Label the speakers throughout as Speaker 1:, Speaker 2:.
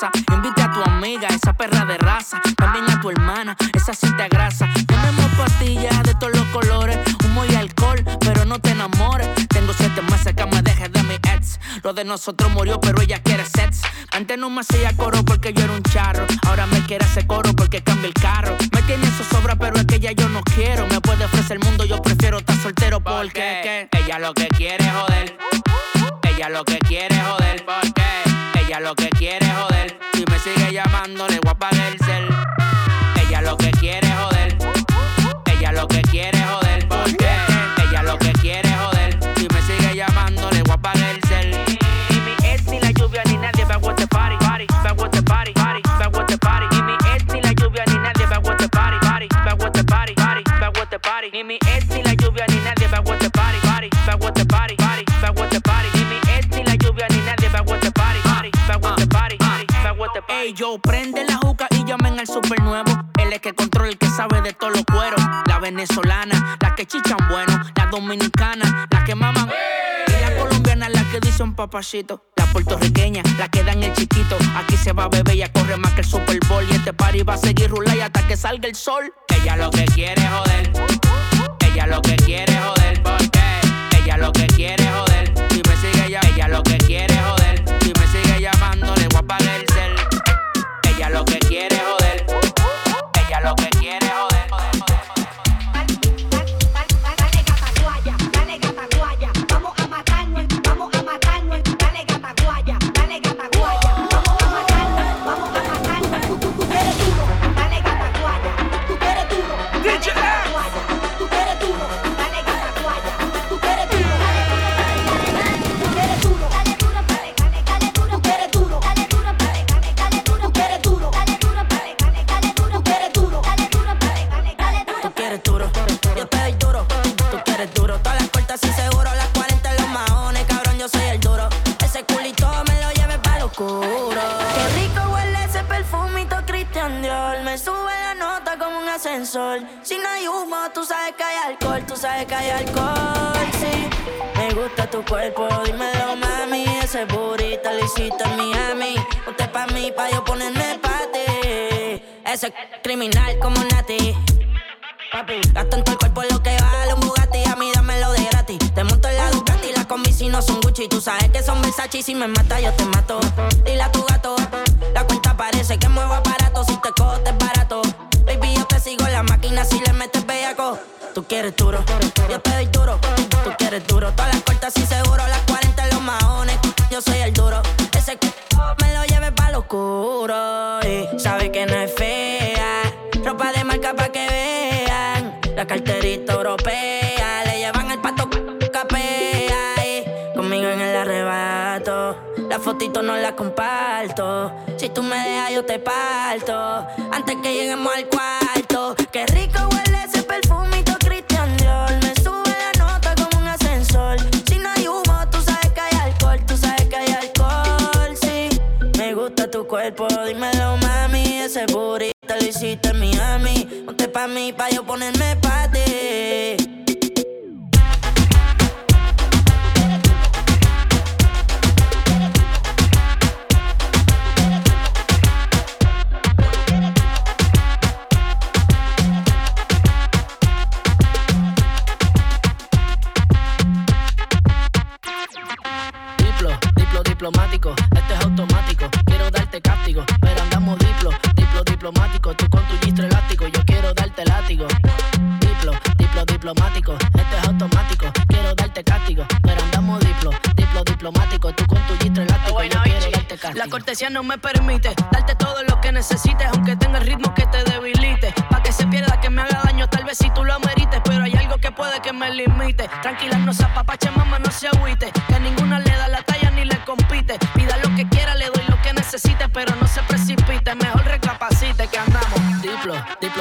Speaker 1: pasa. Invita a tu amiga, esa perra de raza. También a tu hermana, esa te grasa. Tenemos pastillas de todos los colores. Humo y alcohol, pero no te enamores. Tengo siete meses que me dejes de mi ex. Lo de nosotros murió, pero ella quiere sex. Antes no me hacía coro porque yo era un charro. Ahora me quiere hacer coro porque cambia el carro. Me tiene su sobra, pero es que ya yo no quiero. Me puede ofrecer el mundo, yo prefiero estar soltero porque
Speaker 2: ella lo que quiere es joder. Ella lo que quiere
Speaker 1: Ni mi ex ni la lluvia ni nadie back with the party, party, with the party, party, the party. Ni mi ex la lluvia ni nadie with the party, party, with the party, party, party. Ey, yo prende la juca y llamen al super nuevo. Él es que controla el que sabe de todos los cueros. La venezolana, la que chichan bueno, la dominicana, la que maman. Y la colombiana, la que dice un papacito. Puertorriqueña, la que dan el chiquito. Aquí se va a beber, ya corre más que el Super Bowl. Y este party va a seguir rular hasta que salga el sol.
Speaker 2: Ella lo que quiere es joder. Lo que quiere Si
Speaker 1: no hay humo, tú sabes que hay alcohol, tú sabes que hay alcohol, sí. Me gusta tu cuerpo, dímelo, mami. Ese burrito lo hiciste en Miami. Usted pa' mí, pa' yo ponerme pa' ti. Ese criminal como Nati. Papi, gasto en el cuerpo lo que vale un Bugatti. A mí dámelo de gratis. Te monto en la Ducati, las combi si no son Gucci. Tú sabes que son Versace y si me mata yo te mato. Dile a tu gato, la cuenta parece que muevo aparato. Tú quieres duro, yo te doy duro. Tú quieres duro, todas las cortas y seguro. Las 40 en los maones, yo soy el duro. Ese c me lo lleve pa' lo oscuro. Y sabe que no es fea. Ropa de marca pa' que vean. La carterita europea. Le llevan el pato capea. Y conmigo en el arrebato. La fotito no la comparto. Si tú me dejas, yo te parto. Antes que lleguemos al cuarto. Cuerpo, dímelo, mami. Ese burrito lo hiciste en Miami. Ponte pa' mí, pa' yo ponerme pa' ti. Diplomático. Tú con tu gistro elástico, yo quiero darte látigo. Diplo, diplo diplomático, este es automático. Quiero darte castigo, pero andamos diplo, diplo diplomático. Tú con tu gistro elástico, yo quiero darte castigo. La cortesía no me permite darte todo lo que necesites, aunque tenga el ritmo que te debilite. Pa' que se pierda, que me haga daño, tal vez si tú lo amerites, pero hay algo que puede que me limite. Tranquila, no se apapache, mamá, no se agüite.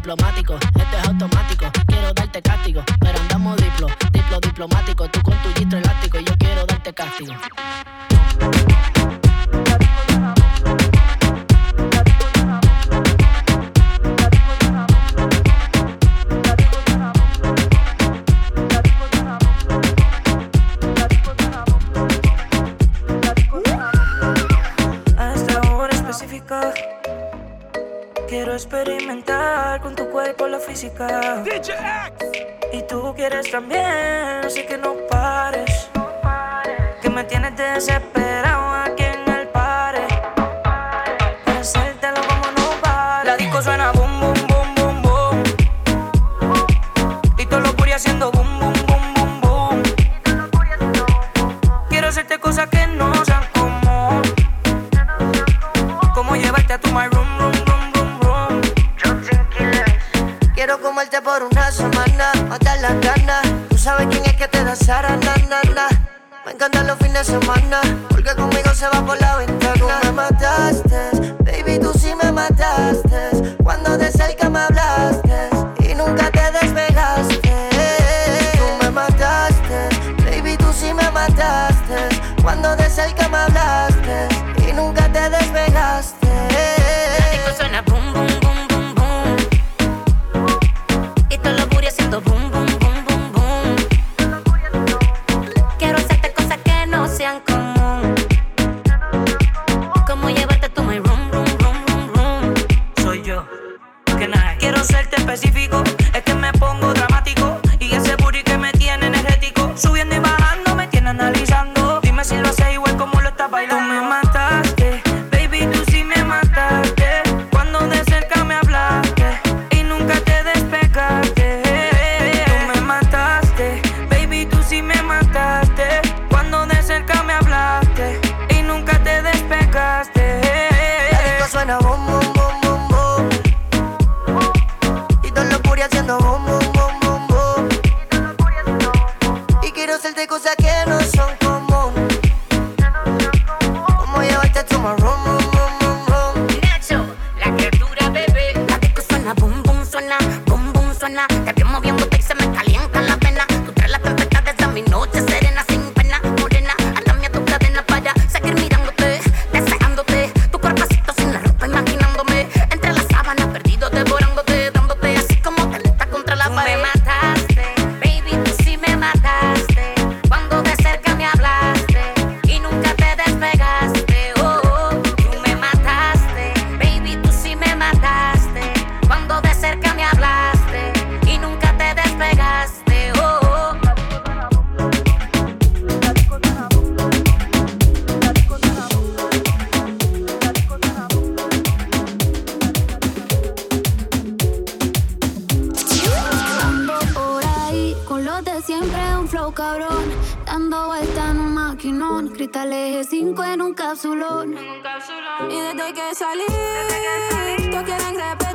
Speaker 3: diplomático, esto es automático. Quiero darte castigo, pero andamos diplo, diplo diplomático. Tú con tu gistro elástico y yo quiero darte castigo.
Speaker 4: Hasta una hora específica quiero experimentar jugar con tu cuerpo la física. DJ X. Y tú quieres también, así que no pares. No pares. Que me tienes desesperado aquí en el pare. No Para hacértelo como no pares. La disco suena boom
Speaker 5: la semana, mata las ganas. Tú sabes quién es que te da Sara, na, na, na. Me encantan los fines de semana, porque conmigo se va por
Speaker 6: capsulón. Y desde que salí, todos quieren repetir.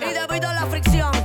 Speaker 7: Perreo, voy a que el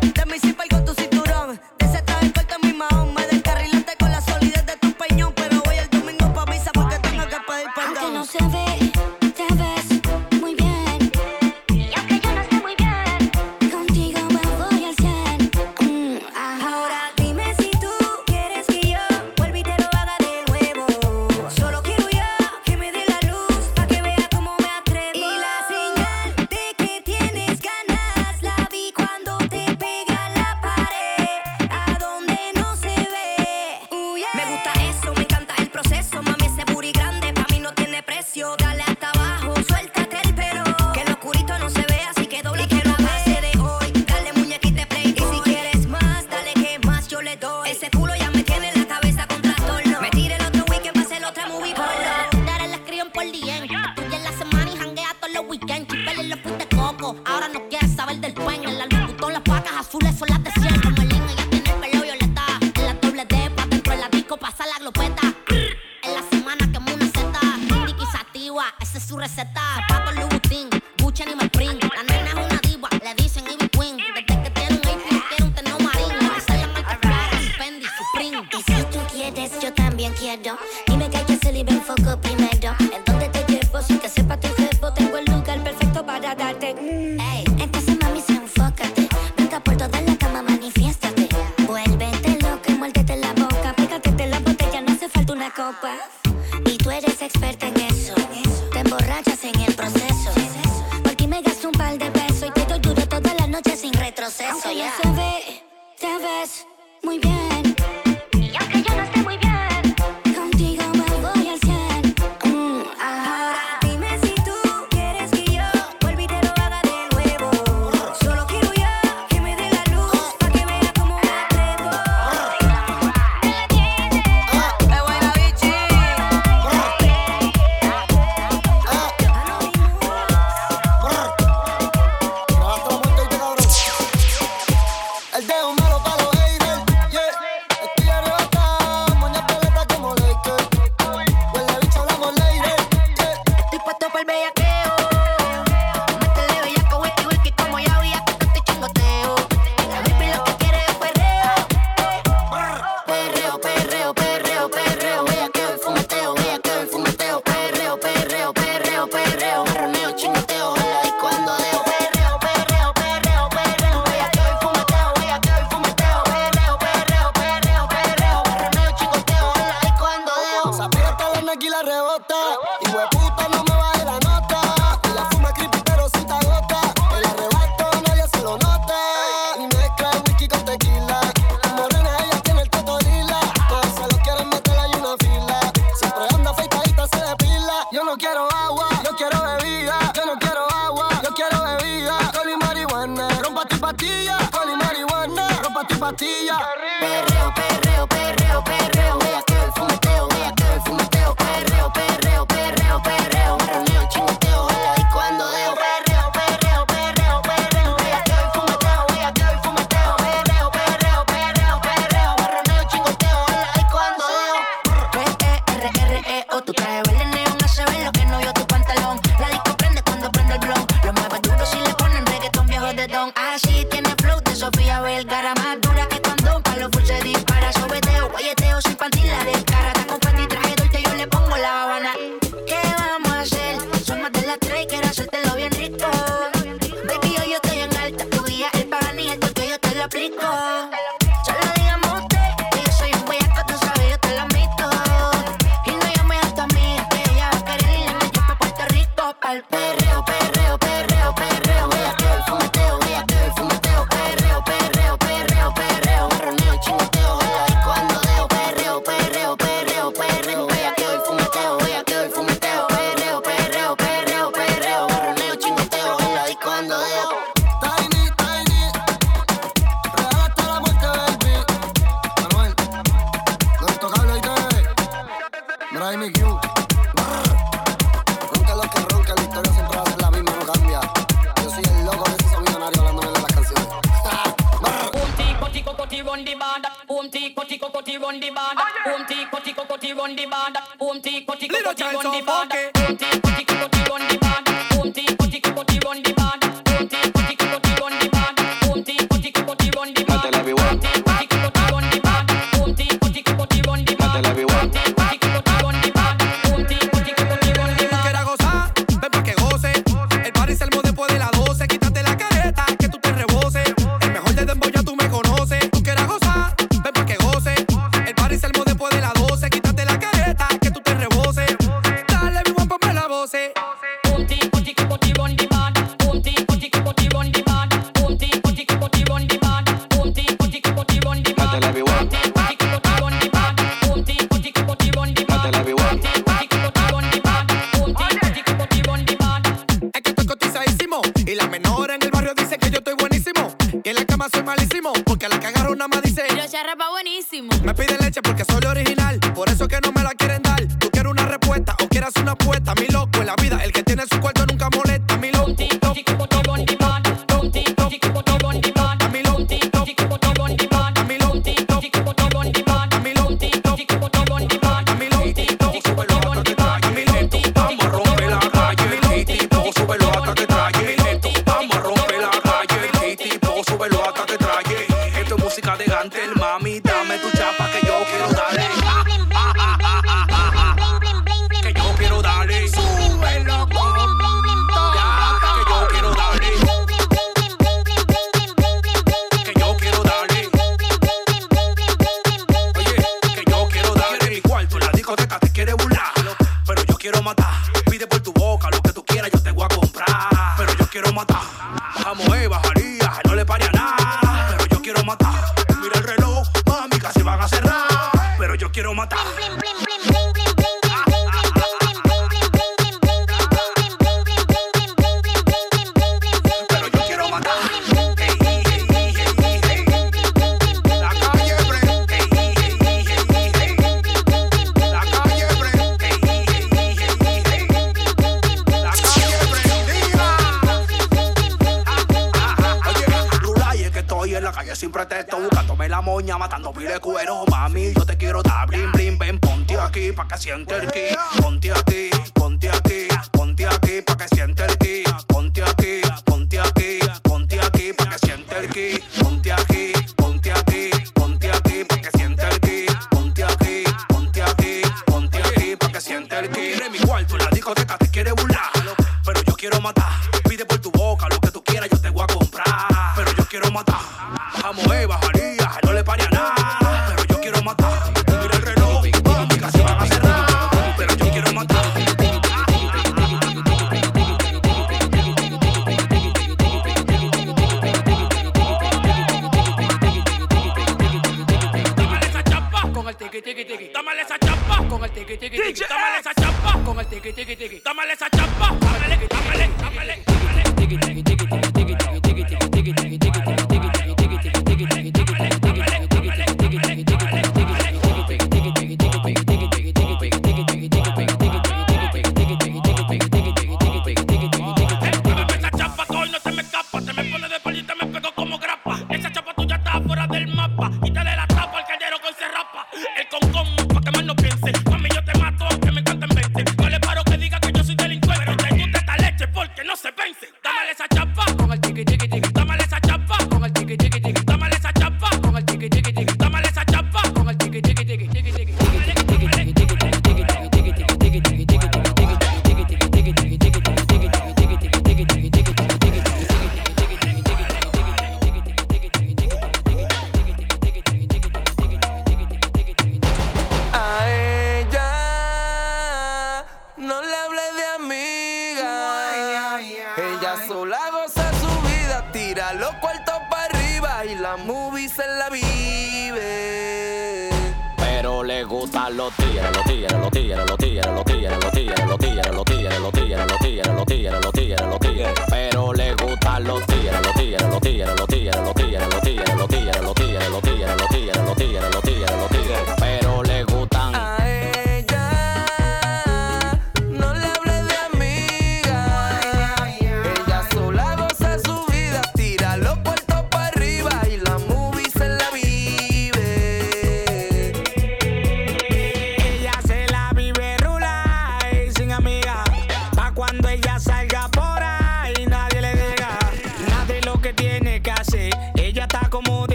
Speaker 8: esa chapa con el tiki tiki tiki. Dámale esa chapa con el tiki tiki tiki. Dámale esa chapa. Dámale, dámale, dámale, dámale. Tiki.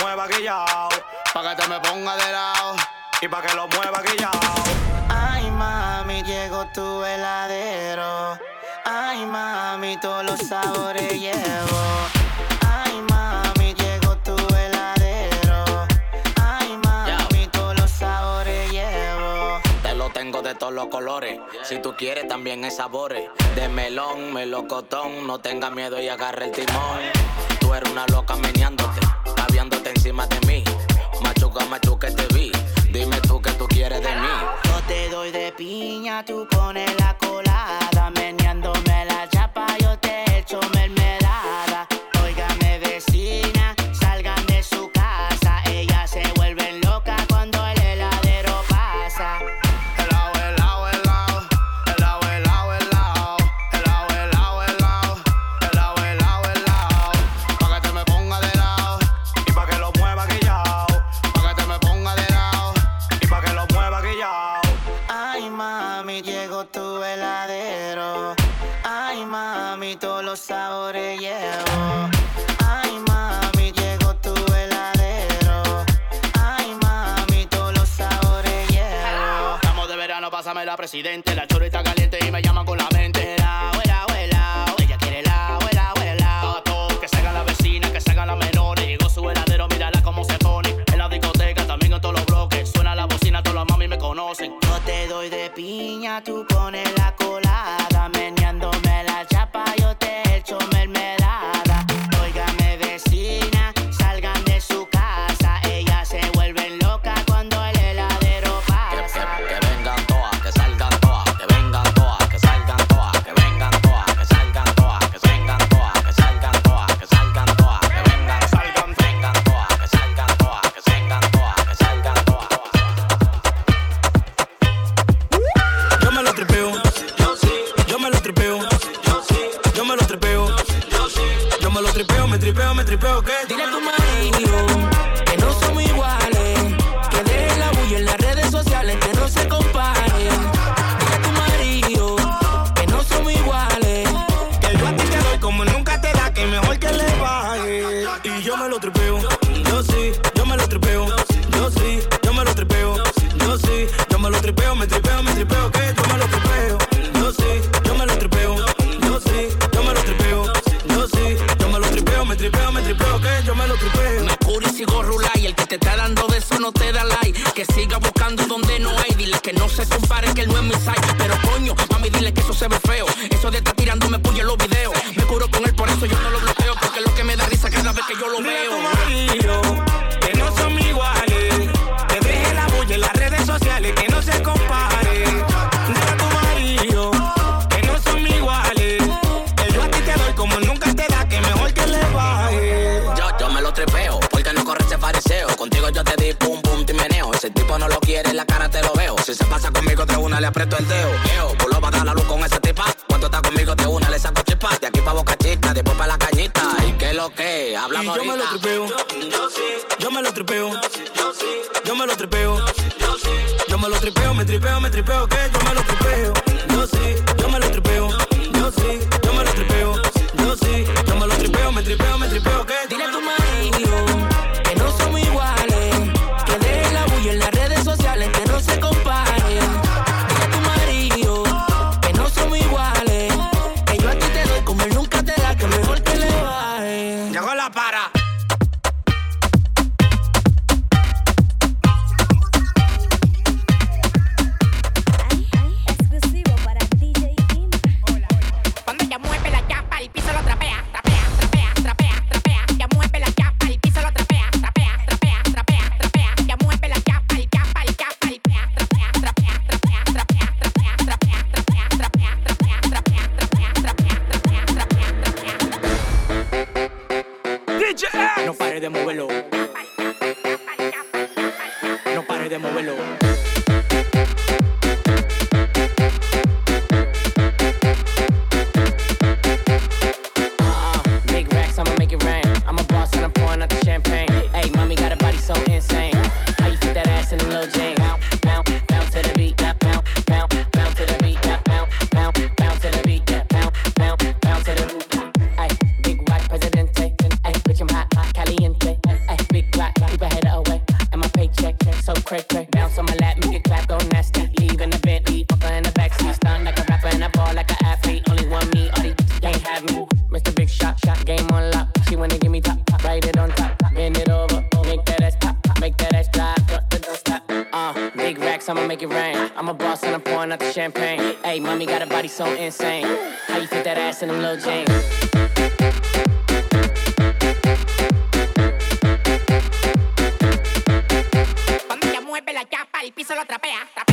Speaker 9: mueva guillao. Pa' que te me ponga de lado y pa' que lo mueva guillao.
Speaker 10: Ay, mami, llegó tu heladero. Ay, mami, todos los sabores llevo. Ay, mami, llegó tu heladero. Ay, mami, todos los sabores llevo.
Speaker 8: Te lo tengo de todos los colores. Si tú quieres, también es sabores. De melón, melocotón. No tenga miedo y agarre el timón. Tú eres una loca meneándote rodeándote encima de mí. Machuca, machuca, este te vi. Dime tú que tú quieres de mí.
Speaker 10: Yo te doy de piña, tú pones la
Speaker 9: cola. presidente. La chora está caliente y me llaman con la mente. La abuela, abuela, ella quiere la abuela, abuela. todo, que se haga la vecina, que se haga la menor. Llegó su heladero, mírala cómo se pone. En la discoteca, también en todos los bloques. Suena la bocina, todos los mami me conocen.
Speaker 10: Yo te doy de piña, tú pones
Speaker 2: creo.
Speaker 11: Mercurio sigo rulay, el que te está dando de eso no te da like. Que siga buscando donde no hay, dile que no se compare que él no es mi site. Pero coño, mami, dile que eso se ve feo. Eso de estar tirándome puya los videos.
Speaker 8: Pasa conmigo de una, le aprieto el dedo. Yo, por lo va a dar la luz con esa tipa. Cuando está conmigo de una, le saco chispa. De aquí pa' boca chica, después pa' la cañita. ¿Y qué es lo que? Hablamos
Speaker 2: y yo me lo tripeo.
Speaker 12: Cuando ella mueve la chapa, el piso lo trapea. trapea.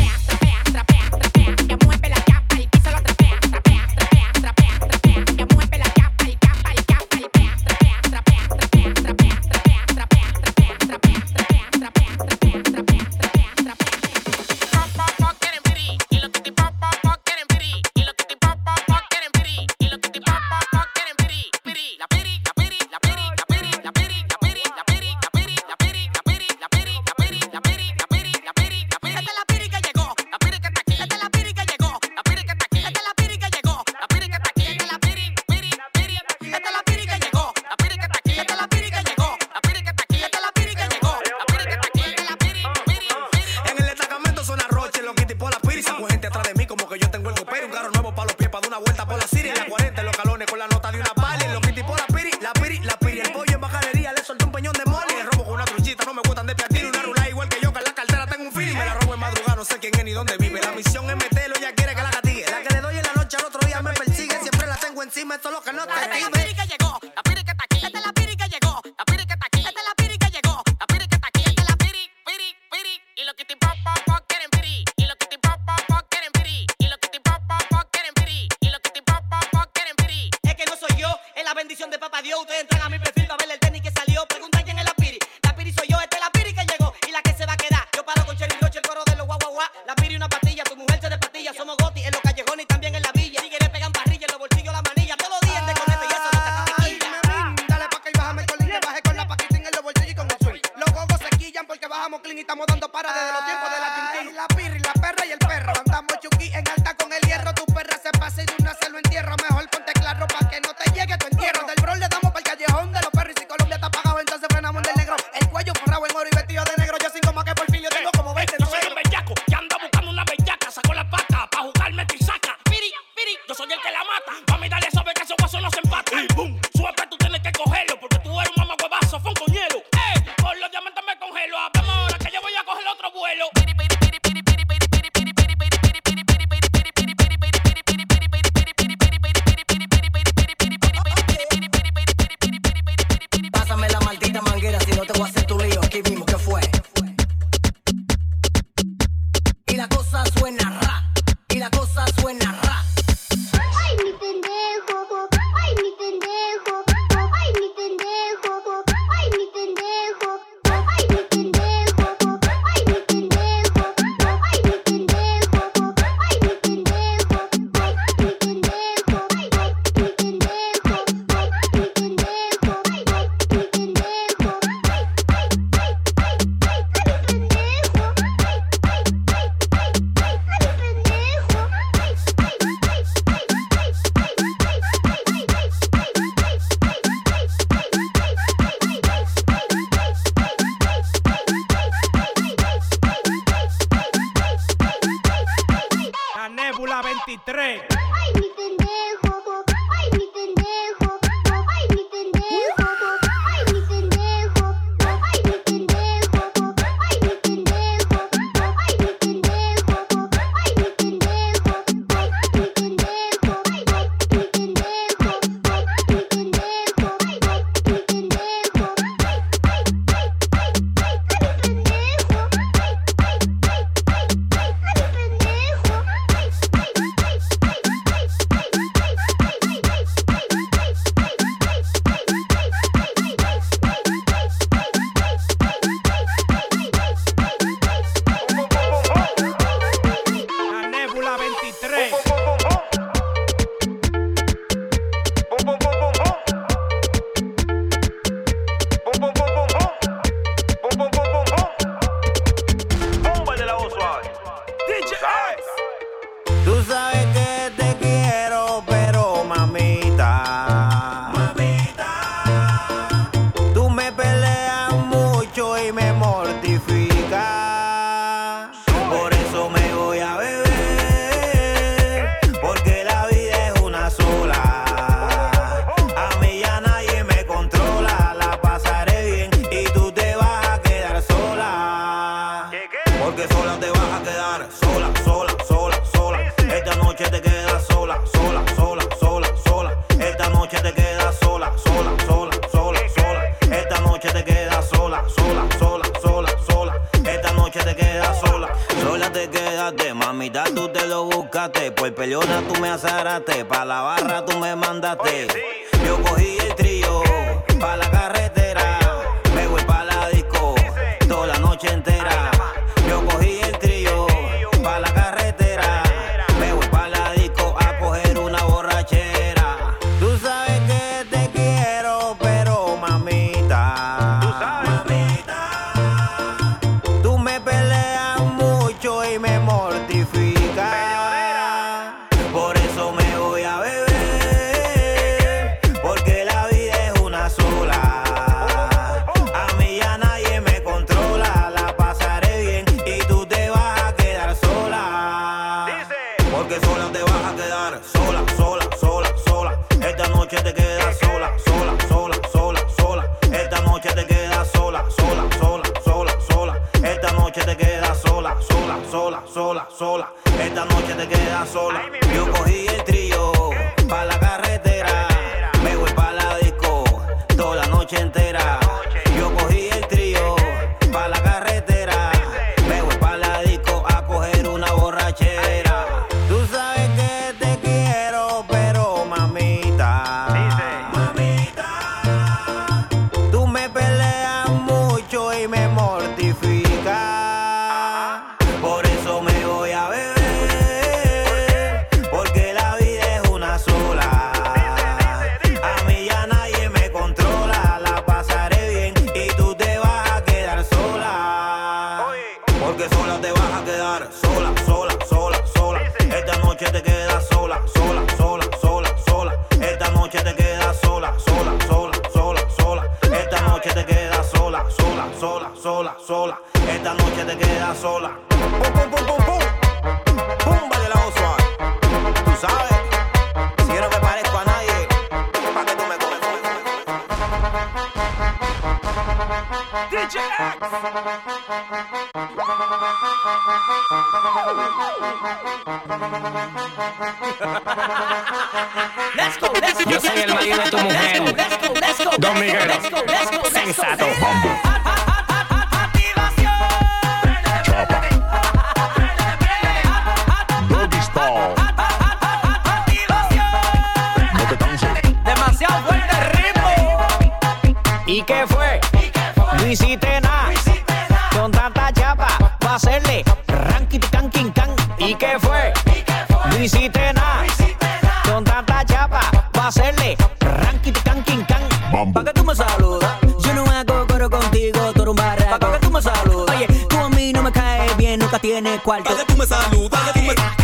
Speaker 13: Nunca tienes cuarto. ¿Pa' que tú me saludas? ¿Pa' que tú me saludas?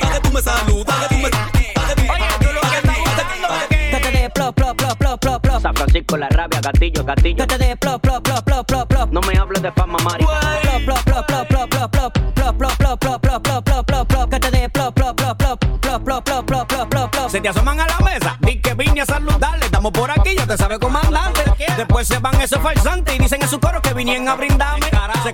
Speaker 13: ¿Pa' que tú me saludas? Oye, tú lo que estás buscando Que te dé plop, plop, plop, plop, plop, plop.
Speaker 14: San Francisco, la rabia, gatillo, gatillo.
Speaker 13: Que te dé plop, plop, plop, plop, plop, plop.
Speaker 14: No me hables de fama, Mari.
Speaker 13: Plop, plop, plop, plop, plop, plop, plop. Plop, plop, plop, plop, plop, plop, plop, plop, plop. Que te dé plop, plop, plop, plop, plop, plop, plop, plop, plop, plop, plop.
Speaker 15: Se te asoman a la mesa, di que vine a saludarle. Estamos por aquí, ya te sabe comandante. Después se van esos falsantes y dicen en su coro que vinieron a brindarme. Se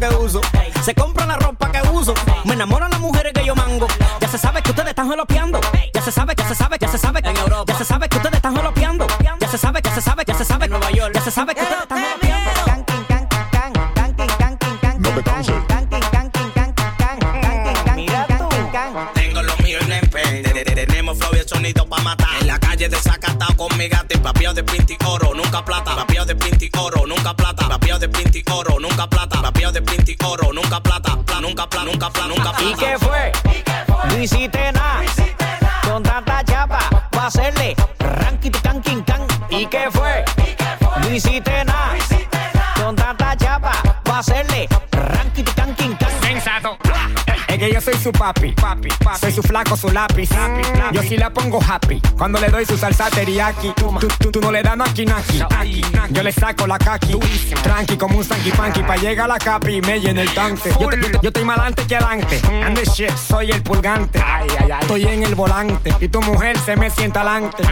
Speaker 15: que uso, se compran la ropa que uso. Me enamoran las mujeres que yo mango. Ya se sabe que ustedes están jolopeando. Ya se sabe, ya se sabe, ya se sabe. En Europa. Ya se sabe que ustedes están jolopeando. Ya se sabe, ya se sabe, ya se sabe. En Nueva York. Ya se sabe que ustedes están jolopeando.
Speaker 14: Tú.
Speaker 8: Tengo lo mío en el Tenemos flow y el sonido pa' matar. En la calle desacatado con mi gato y papiado de pinti oro, nunca plata. Papiado de pinti oro, nunca plata. Papiado de pinti oro, nunca plata. De pinti oro, nunca plata. Pla- Nunca plata, nunca plata, nunca plata.
Speaker 14: ¿Y qué fue? No hiciste nada. Con tanta chapa, pa' hacerle ranking can king can. ¿Y qué fue? No hiciste nada. Con tanta chapa, pa' hacerle
Speaker 15: que yo soy su papi, papi, soy su flaco, su lápiz. Yo sí la pongo happy cuando le doy su salsa teriyaki. Tú, tú- tú no le das naki naki. Yo le saco la kaki. Tranqui como un sanky panky. Pa' llegar a la capi y me llena el tanque. Yo, te- yo estoy más adelante que adelante. And the shit, soy el pulgante. Estoy en el volante y tu mujer se me sienta adelante.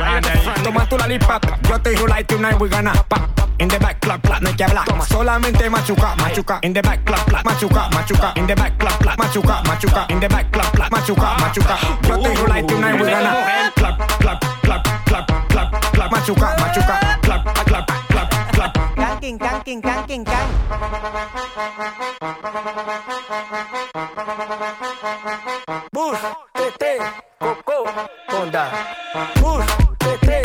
Speaker 15: Toma tu la lipa, yo estoy rulay tonight, we gonna pa. In the back, clap, clap, no hay que hablar. Toma, solamente machuca, machuca. In the back, clap, clap, machuca, machuca. In the back, clap, clap, machuca, machuca. In the back, clap, clap, machuca, machuca. Yo te digo like tonight, we gonna clap, clap, clap, clap, clap, clap, machuca, machuca. Clap, clap, clap, clap.
Speaker 16: Canking, canking, canking, can.
Speaker 17: Bush, tete, coco, conda. Bush, tete,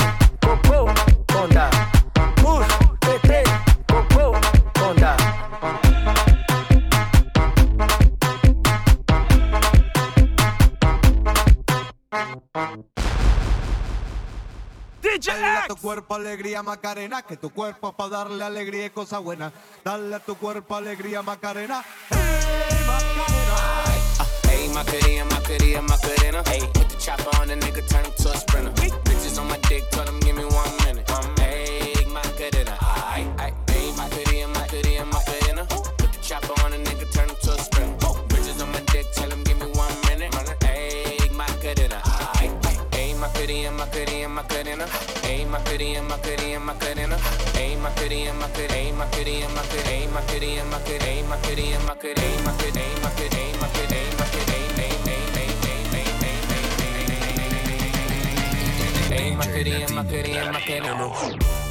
Speaker 18: Dale a tu cuerpo alegría Macarena, que tu cuerpo es para darle alegría y cosas buenas. Dale a tu cuerpo alegría Macarena. Hey, Macarena.
Speaker 19: Hey, my cutie, my cutie, my cutie, Hey, put the chopper on the nigga, turn him to a sprinter. Bitches on my dick, tell him give me one Macarena, hey Macarena, Macarena, Macarena, hey Macarena, Macarena, Macarena, Macarena, Macarena, Macarena, Macarena, Macarena, Macarena, Macarena, Macarena, Macarena, Macarena, Macarena, Macarena, Macarena,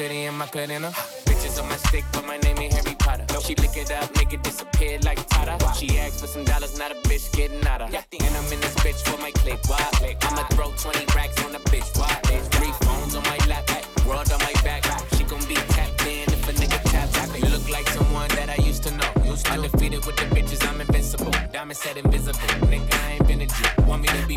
Speaker 19: cutie, my cutie, my cutie, Bitches on my stick, but my name ain't Harry Potter. She lick it up, make it disappear like Tata. She asks for some dollars, not a bitch getting out of. And I'm in this bitch for my click. Why? I'ma throw 20 racks on the bitch. Why? Three phones on my lap, world on my back. She gon' be tapped in if a nigga tap. You look like someone that I used to know. Undefeated with the bitches, I'm invincible. Diamond said invisible. Nigga, I ain't been a. Want me to be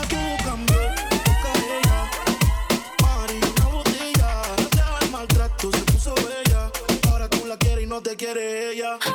Speaker 20: quiere ella.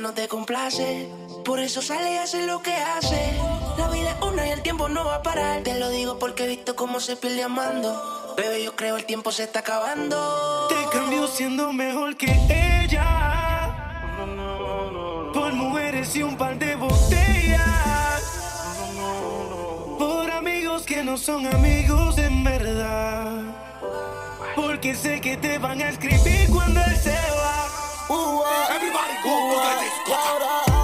Speaker 6: no te
Speaker 21: complace. Por eso sale y hace lo que hace. La vida es una y el tiempo no va a parar. Te lo digo porque he visto cómo se pierde amando. Bebé, yo creo el tiempo se está acabando.
Speaker 22: Te cambio siendo mejor que ella. Por mujeres y un par de botellas. Por amigos que no son amigos en verdad. Porque sé que te van a escribir cuando él se va.
Speaker 23: Ooh, everybody go, go, go, go, go, go, go, go, go, go,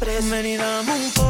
Speaker 23: express. Ven
Speaker 22: y dame un poco.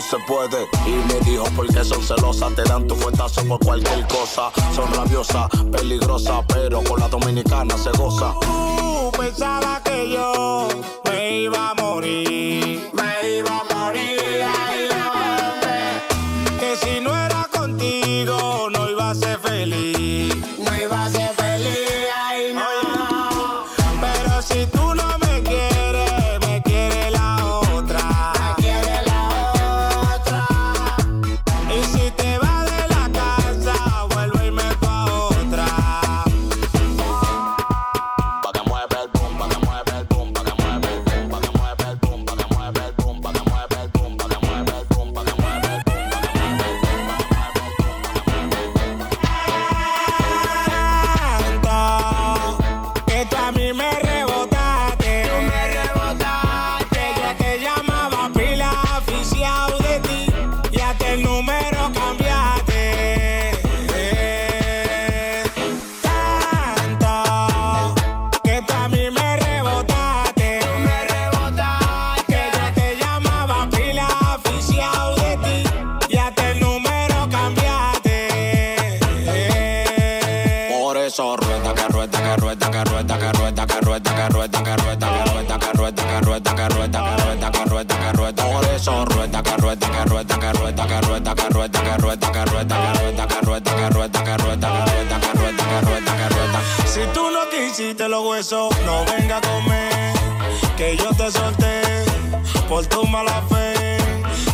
Speaker 24: se
Speaker 8: puede. Y me dijo porque son celosas, te dan tu cuentazo por cualquier cosa. Son rabiosas, peligrosas, pero con la dominicana se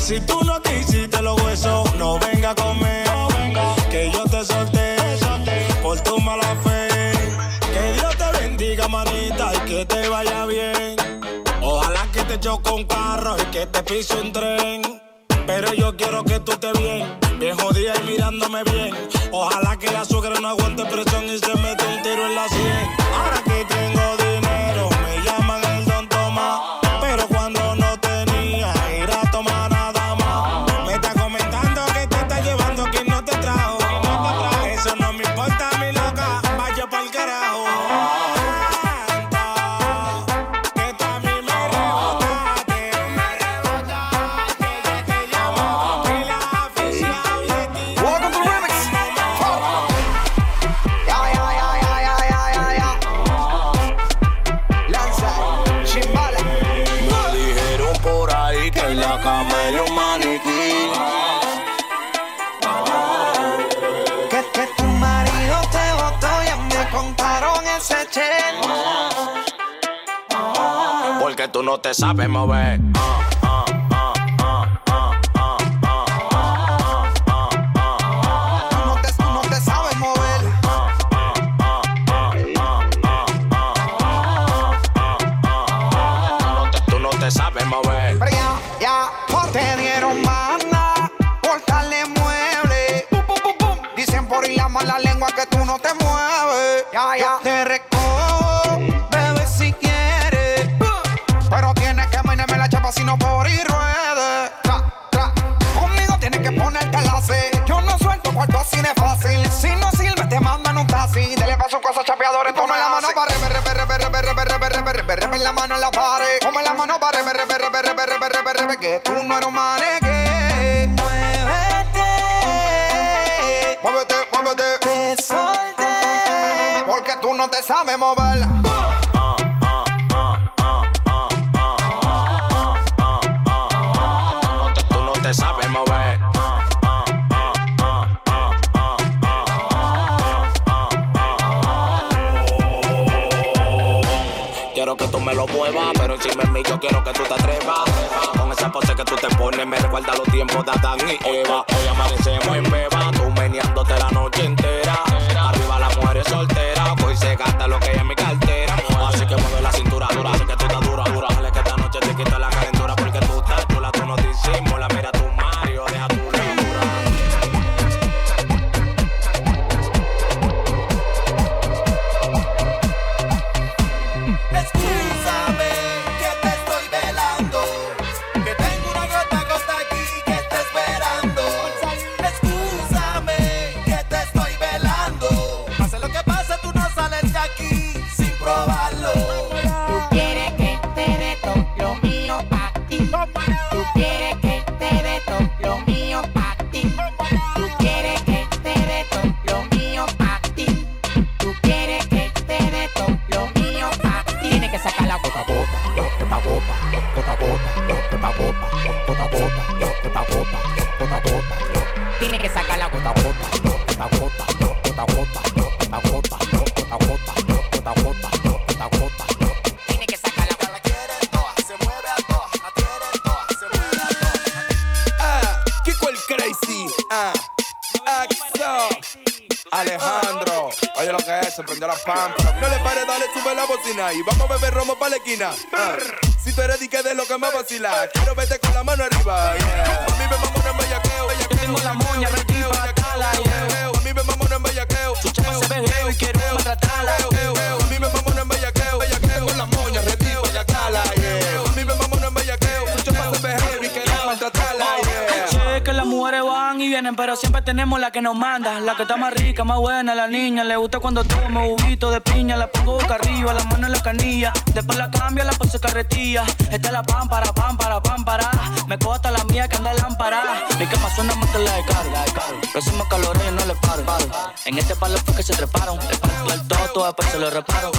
Speaker 8: Si tú no te hiciste los huesos, no venga a conmigo. Que yo te solté por tu mala fe. Que Dios te bendiga, manita, y que te vaya bien. Ojalá que te choque un carro y que te pise un tren. Pero yo quiero que tú te bien, bien jodida y mirándome bien tú no te sabes mover. Ah.
Speaker 25: porque tú no te sabes mover.
Speaker 8: Tú no te sabes mover. Quiero que tú me lo muevas, pero encima de mí yo quiero que tú te atrevas. Con esa pose que tú te pones, me recuerda los tiempos de Adán y Eva. Hoy amanecemos en beba, tú meneándote la noche entera. Arriba las mujeres solteras regata lo que
Speaker 26: y vamos a beber romo para la esquina. Ah, si tú eres dique de lo que me vacila, quiero verte con la mano arriba. A mí me mamona en bellaqueo, bellaqueo. Tengo la moña, requipa, cala. A mí me mamona en bellaqueo. Tu chama se y quiero maltratarla. Pero siempre tenemos la que nos manda, la que está más rica, más buena, la niña. Le gusta cuando tomo juguito de piña, la pongo boca arriba, la mano en la canilla. Después la cambio, la paso carretilla. Esta es la pámpara, pámpara, pámpara. Me cojo la mía que anda lámpara. Mi cama suena más que la de caro. Próximo calor yo no le paro. En este palo fue que se treparon. El todo, todo después se lo reparo.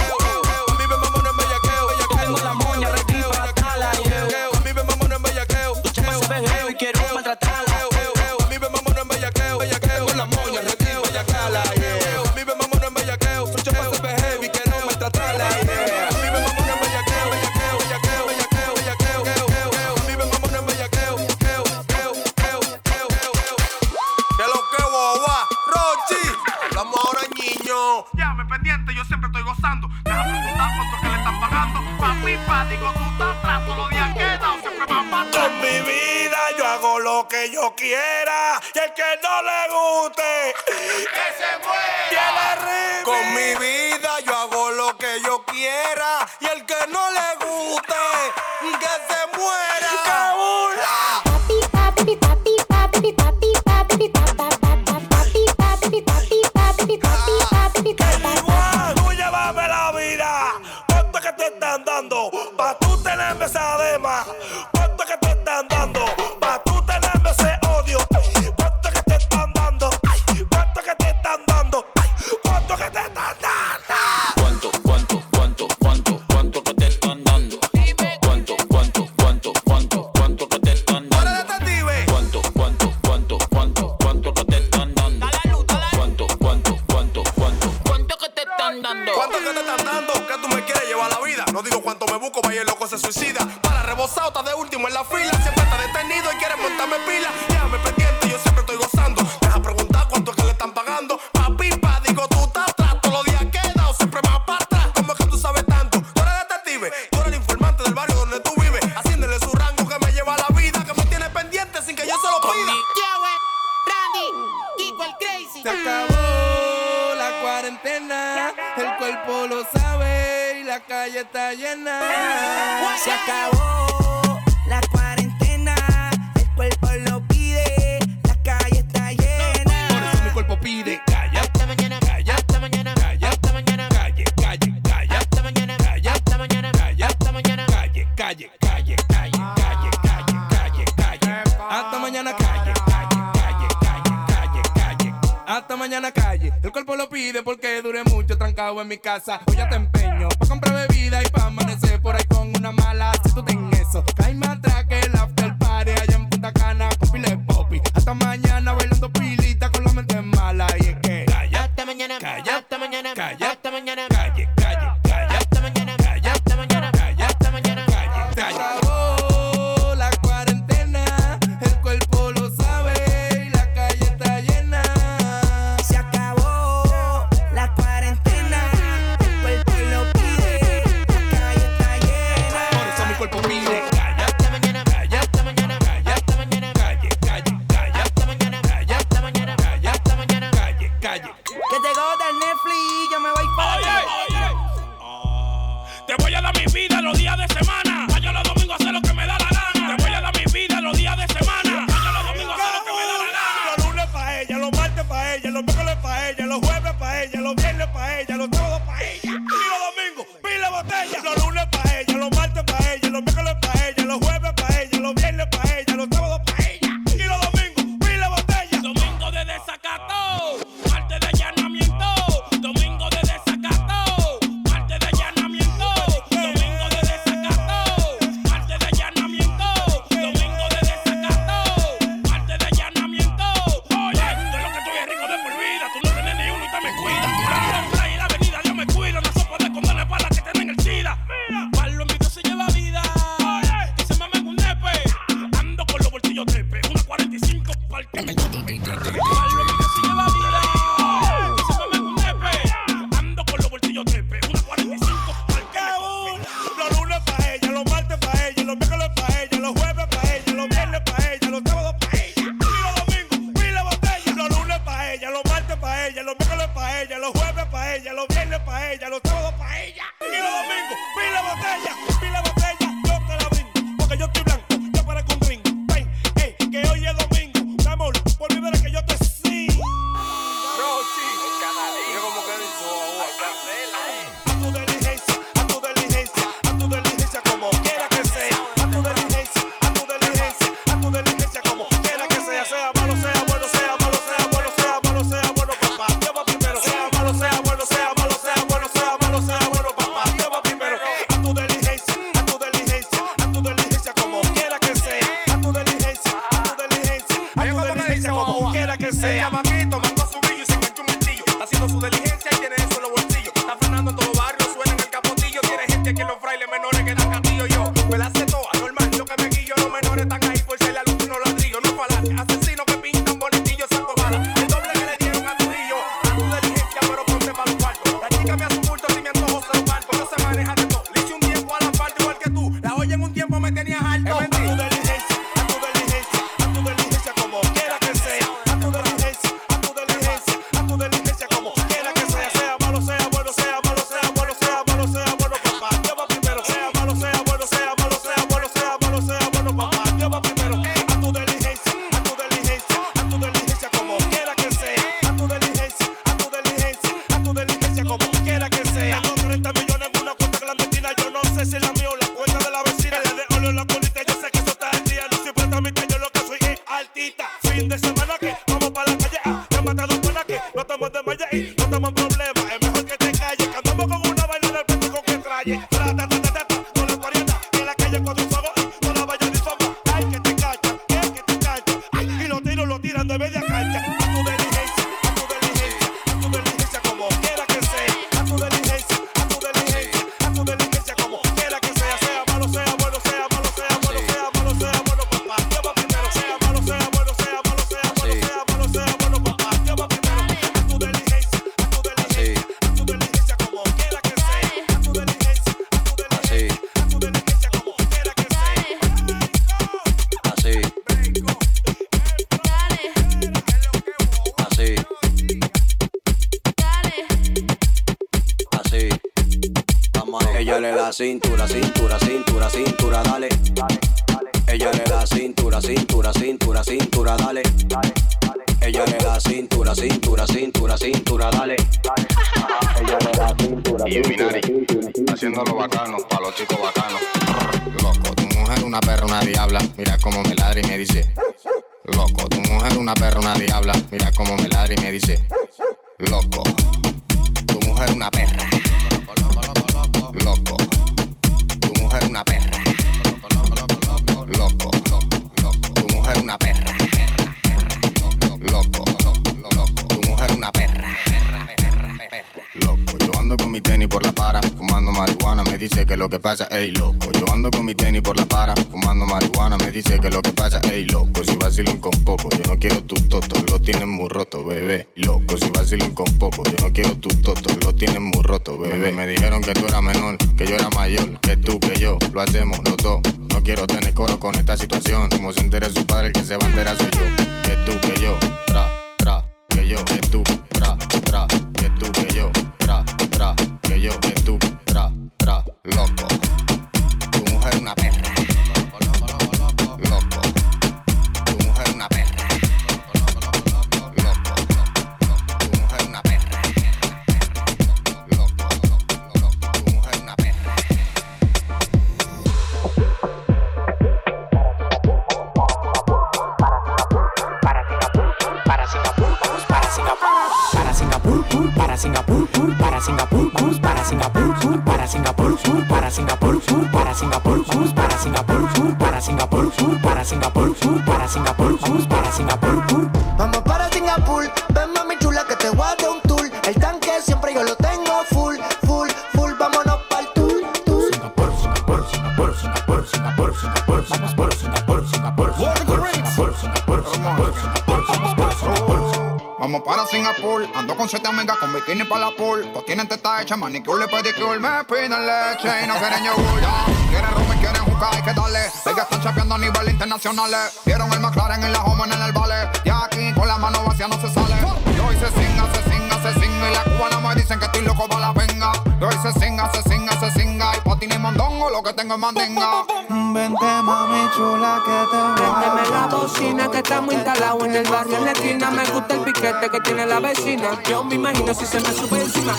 Speaker 26: y
Speaker 27: no
Speaker 28: quieren yoguya. Quieren rum y quieren jugar, hay que darle. Hay que están chapeando a nivel internacional. Vieron el McLaren en la home en el ballet. Y aquí con la mano vacía no se sale. Y hoy se singa, se singa, se singa. Y la cubana me dicen que estoy loco para la venga. Y hoy se singa, se singa, se singa. Y patín y mondongo, lo que tengo es mandinga.
Speaker 29: Vente, mami chula, que te
Speaker 30: Vénteme la bocina, que estamos instalados en el barrio en la esquina. Me gusta el piquete que tiene la vecina. Yo me imagino si se me sube encima.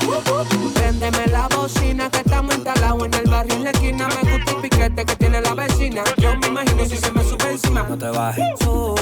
Speaker 30: Véndeme la bocina barrio en la esquina. Me gusta el piquete que tiene la vecina. Yo me imagino si se me sube encima.
Speaker 15: No te bajes.
Speaker 30: Oh.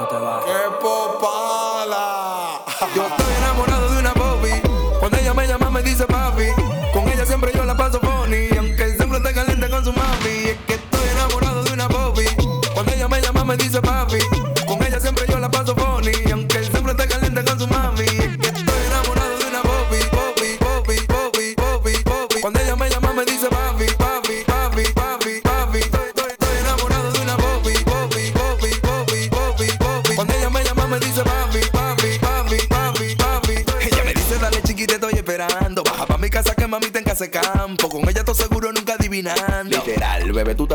Speaker 15: No te bajes.
Speaker 26: ¡Qué popa!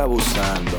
Speaker 26: abusando.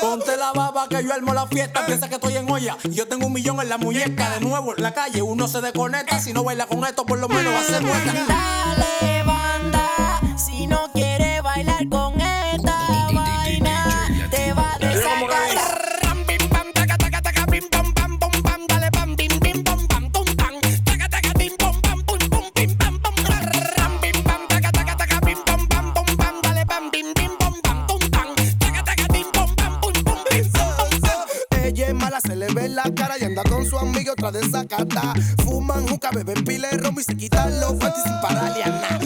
Speaker 15: Ponte la baba que yo armo la fiesta. Piensa que estoy en olla. Yo tengo un millón en la muñeca. De nuevo en la calle uno se desconecta. Si no baila con esto, por lo menos va a ser muerta.
Speaker 30: Dale, banda. Si no quiere bailar con
Speaker 7: otra desacata. Fuman, nunca beben pila de romo y se quitan los panties sin
Speaker 13: paraliana.